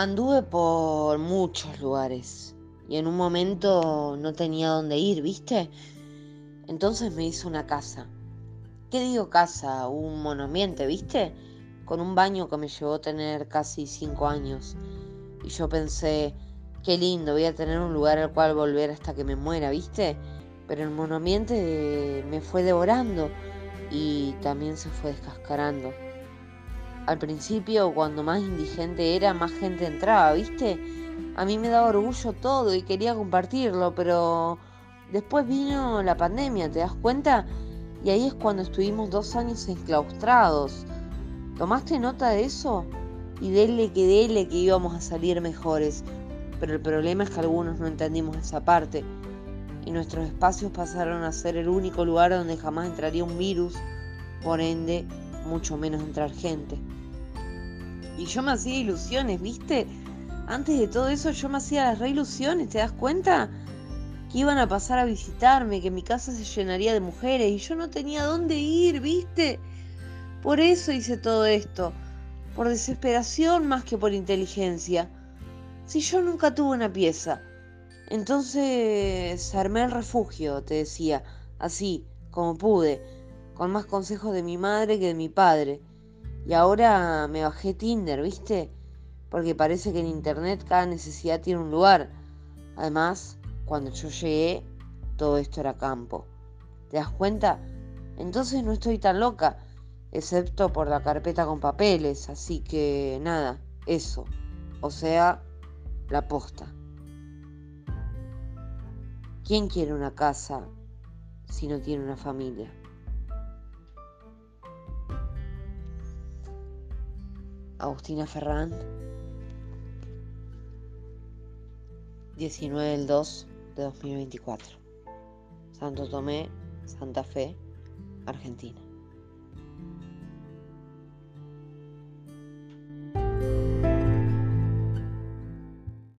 Anduve por muchos lugares y en un momento no tenía dónde ir, ¿viste? Entonces me hice una casa. ¿Qué digo casa? Un monoambiente, ¿viste? Con un baño que me llevó a tener casi cinco años. Y yo pensé, qué lindo, voy a tener un lugar al cual volver hasta que me muera, ¿viste? Pero el monoambiente me fue devorando y también se fue descascarando. Al principio, cuando más indigente era, más gente entraba, ¿viste? A mí me daba orgullo todo y quería compartirlo, pero después vino la pandemia, ¿te das cuenta? Y ahí es cuando estuvimos dos años enclaustrados. ¿Tomaste nota de eso? Y dele que dele que íbamos a salir mejores. Pero el problema es que algunos no entendimos esa parte. Y nuestros espacios pasaron a ser el único lugar donde jamás entraría un virus, por ende, mucho menos entrar gente. Y yo me hacía ilusiones, ¿viste? Antes de todo eso yo me hacía las re ilusiones, ¿te das cuenta? Que iban a pasar a visitarme, que mi casa se llenaría de mujeres y yo no tenía dónde ir, ¿viste? Por eso hice todo esto, por desesperación más que por inteligencia. Si yo nunca tuve una pieza. Entonces armé el refugio, te decía, así, como pude, con más consejos de mi madre que de mi padre. Y ahora me bajé Tinder, ¿viste? Porque parece que en Internet cada necesidad tiene un lugar. Además, cuando yo llegué, todo esto era campo. ¿Te das cuenta? Entonces no estoy tan loca, excepto por la carpeta con papeles, así que nada, eso. O sea, la posta. ¿Quién quiere una casa si no tiene una familia? Agustina Ferrand, 19 del 2 de 2024. Santo Tomé, Santa Fe, Argentina.